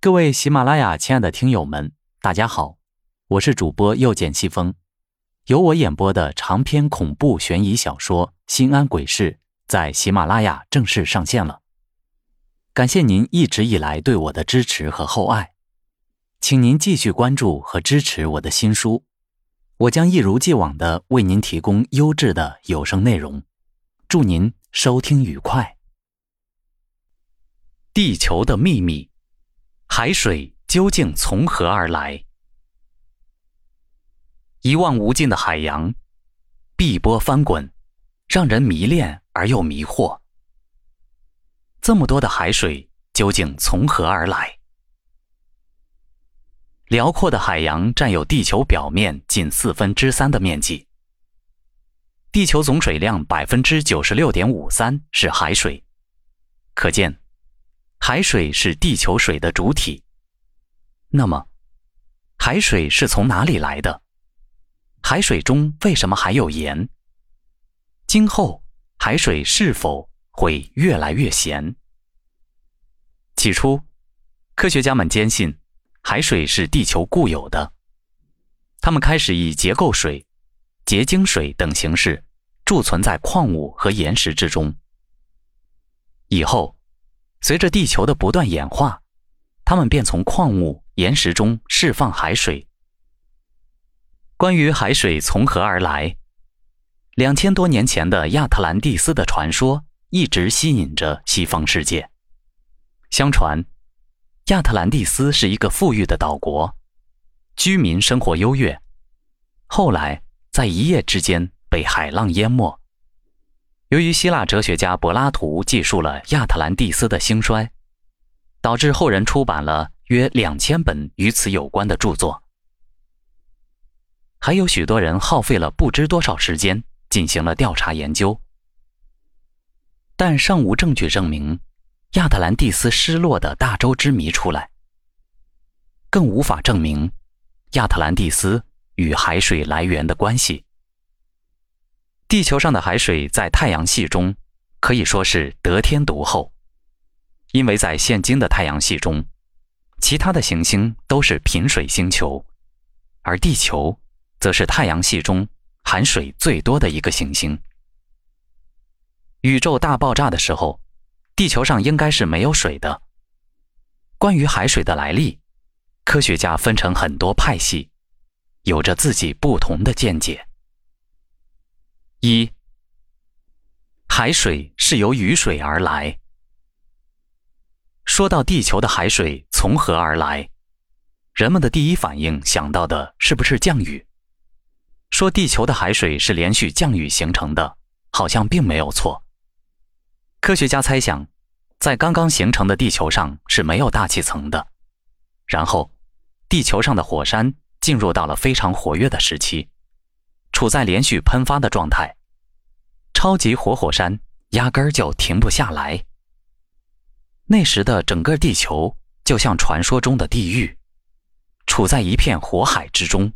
各位喜马拉雅亲爱的听友们，大家好，我是主播又见西风。由我演播的长篇恐怖悬疑小说《心安鬼事》在喜马拉雅正式上线了。感谢您一直以来对我的支持和厚爱，请您继续关注和支持我的新书，我将一如既往的为您提供优质的有声内容。祝您收听愉快。地球的秘密，海水究竟从何而来？一望无尽的海洋，碧波翻滚，让人迷恋而又迷惑。这么多的海水究竟从何而来？辽阔的海洋占有地球表面近四分之三的面积，地球总水量百分之九十六点五三是海水，可见。海水是地球水的主体。那么，海水是从哪里来的？海水中为什么还有盐？今后海水是否会越来越咸？起初，科学家们坚信海水是地球固有的，他们开始以结构水、结晶水等形式贮存在矿物和岩石之中。以后。随着地球的不断演化，他们便从矿物、岩石中释放海水。关于海水从何而来，两千多年前的亚特兰蒂斯的传说一直吸引着西方世界。相传，亚特兰蒂斯是一个富裕的岛国，居民生活优越。后来，在一夜之间被海浪淹没。由于希腊哲学家柏拉图记述了亚特兰蒂斯的兴衰，导致后人出版了约两千本与此有关的著作。还有许多人耗费了不知多少时间进行了调查研究，但尚无证据证明亚特兰蒂斯失落的大洲之谜出来，更无法证明亚特兰蒂斯与海水来源的关系。地球上的海水在太阳系中可以说是得天独厚，因为在现今的太阳系中，其他的行星都是贫水星球，而地球则是太阳系中含水最多的一个行星。宇宙大爆炸的时候，地球上应该是没有水的。关于海水的来历，科学家分成很多派系，有着自己不同的见解。一，海水是由雨水而来。说到地球的海水从何而来，人们的第一反应想到的是不是降雨？说地球的海水是连续降雨形成的，好像并没有错。科学家猜想，在刚刚形成的地球上是没有大气层的，然后地球上的火山进入到了非常活跃的时期。处在连续喷发的状态，超级活火山压根儿就停不下来。那时的整个地球就像传说中的地狱，处在一片火海之中。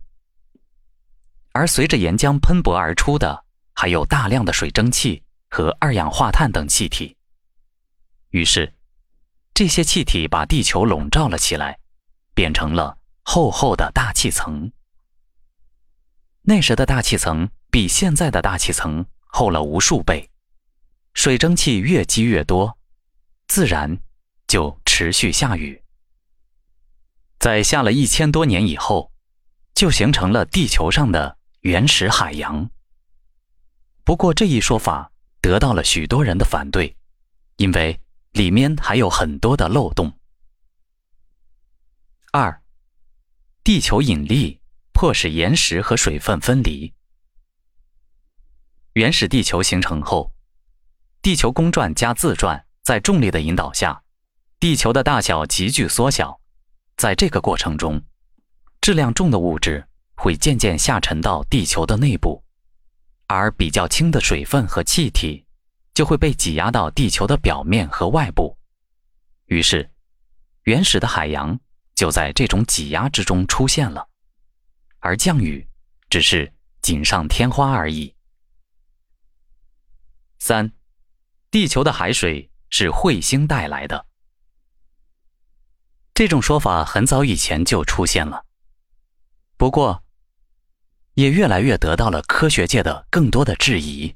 而随着岩浆喷薄而出的，还有大量的水蒸气和二氧化碳等气体。于是，这些气体把地球笼罩了起来，变成了厚厚的大气层。那时的大气层比现在的大气层厚了无数倍，水蒸气越积越多，自然就持续下雨。在下了一千多年以后，就形成了地球上的原始海洋。不过这一说法得到了许多人的反对，因为里面还有很多的漏洞。二，地球引力。迫使岩石和水分分离。原始地球形成后，地球公转加自转在重力的引导下，地球的大小急剧缩小。在这个过程中，质量重的物质会渐渐下沉到地球的内部，而比较轻的水分和气体就会被挤压到地球的表面和外部。于是，原始的海洋就在这种挤压之中出现了。而降雨只是锦上添花而已。三，地球的海水是彗星带来的。这种说法很早以前就出现了，不过也越来越得到了科学界的更多的质疑。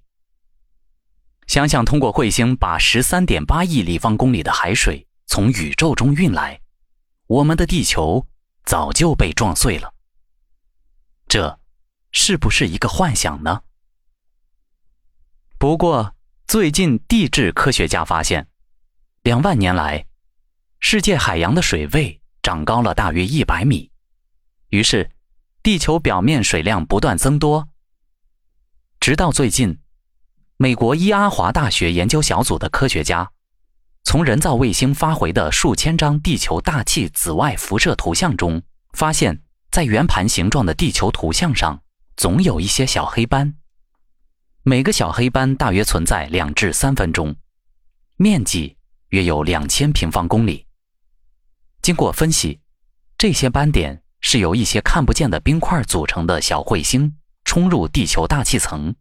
想想通过彗星把十三点八亿立方公里的海水从宇宙中运来，我们的地球早就被撞碎了。这是不是一个幻想呢？不过最近地质科学家发现，两万年来，世界海洋的水位涨高了大约一百米，于是地球表面水量不断增多，直到最近。美国伊阿华大学研究小组的科学家，从人造卫星发回的数千张地球大气紫外辐射图像中，发现，在圆盘形状的地球图像上，总有一些小黑斑。每个小黑斑大约存在两至三分钟，面积约有两千平方公里。经过分析，这些斑点是由一些看不见的冰块组成的小彗星冲入地球大气层，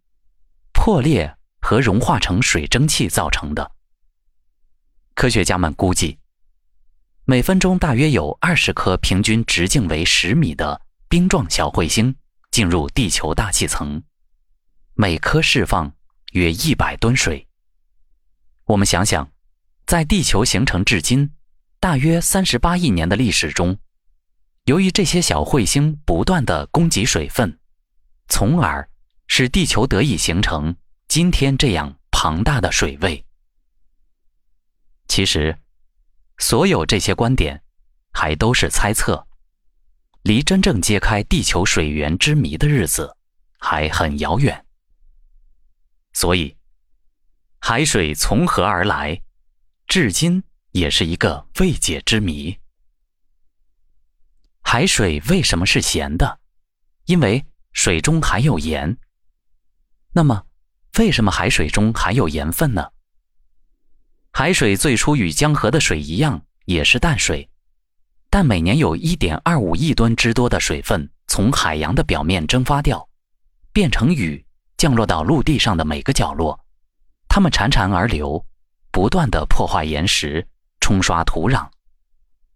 破裂。和融化成水蒸气造成的。科学家们估计，每分钟大约有二十颗平均直径为十米的冰状小彗星进入地球大气层，每颗释放约一百吨水。我们想想，在地球形成至今大约三十八亿年的历史中，由于这些小彗星不断的供给水分，从而使地球得以形成。今天这样庞大的水位，其实所有这些观点还都是猜测，离真正揭开地球水源之谜的日子还很遥远。所以，海水从何而来，至今也是一个未解之谜。海水为什么是咸的？因为水中含有盐。那么？为什么海水中含有盐分呢？海水最初与江河的水一样，也是淡水，但每年有1.25亿吨之多的水分从海洋的表面蒸发掉，变成雨，降落到陆地上的每个角落。它们潺潺而流，不断的破坏岩石，冲刷土壤，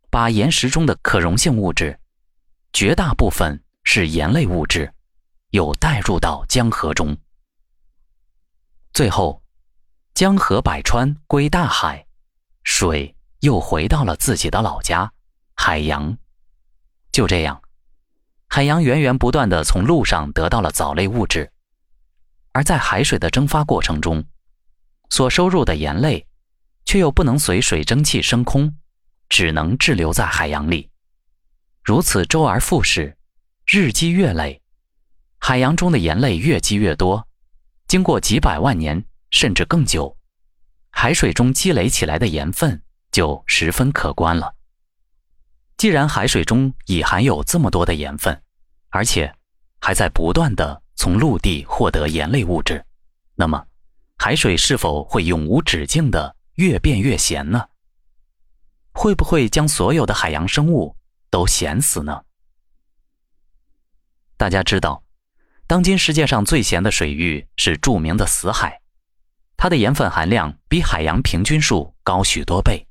把岩石中的可溶性物质，绝大部分是盐类物质，又带入到江河中。最后，江河百川归大海，水又回到了自己的老家海洋。就这样，海洋源源不断的从陆上得到了藻类物质，而在海水的蒸发过程中，所收入的盐类，却又不能随水蒸气升空，只能滞留在海洋里。如此周而复始，日积月累，海洋中的盐类越积越多。经过几百万年甚至更久，海水中积累起来的盐分就十分可观了。既然海水中已含有这么多的盐分，而且还在不断的从陆地获得盐类物质，那么海水是否会永无止境的越变越咸呢？会不会将所有的海洋生物都咸死呢？大家知道。当今世界上最咸的水域是著名的死海，它的盐分含量比海洋平均数高许多倍，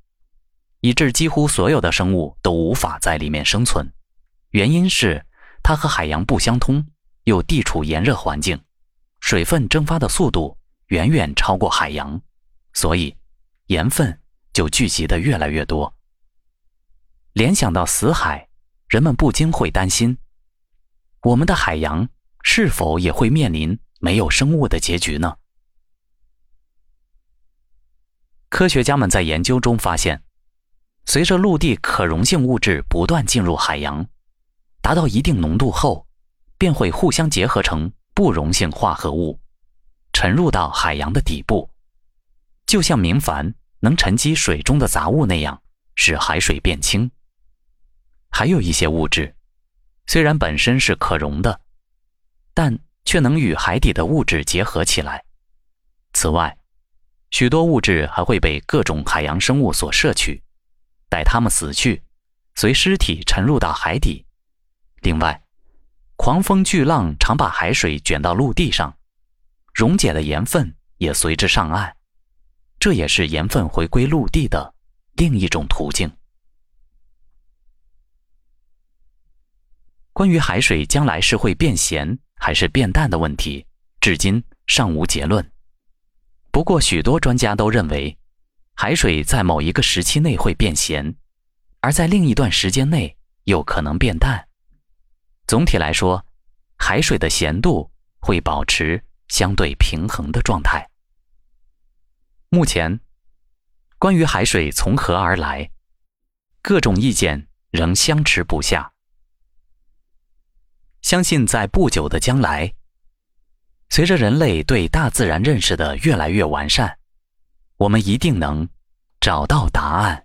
以致几乎所有的生物都无法在里面生存。原因是它和海洋不相通，又地处炎热环境，水分蒸发的速度远远超过海洋，所以盐分就聚集的越来越多。联想到死海，人们不禁会担心，我们的海洋。是否也会面临没有生物的结局呢？科学家们在研究中发现，随着陆地可溶性物质不断进入海洋，达到一定浓度后，便会互相结合成不溶性化合物，沉入到海洋的底部，就像明矾能沉积水中的杂物那样，使海水变清。还有一些物质，虽然本身是可溶的。但却能与海底的物质结合起来。此外，许多物质还会被各种海洋生物所摄取，待它们死去，随尸体沉入到海底。另外，狂风巨浪常把海水卷到陆地上，溶解的盐分也随之上岸，这也是盐分回归陆地的另一种途径。关于海水将来是会变咸还是变淡的问题，至今尚无结论。不过，许多专家都认为，海水在某一个时期内会变咸，而在另一段时间内又可能变淡。总体来说，海水的咸度会保持相对平衡的状态。目前，关于海水从何而来，各种意见仍相持不下。相信在不久的将来，随着人类对大自然认识的越来越完善，我们一定能找到答案。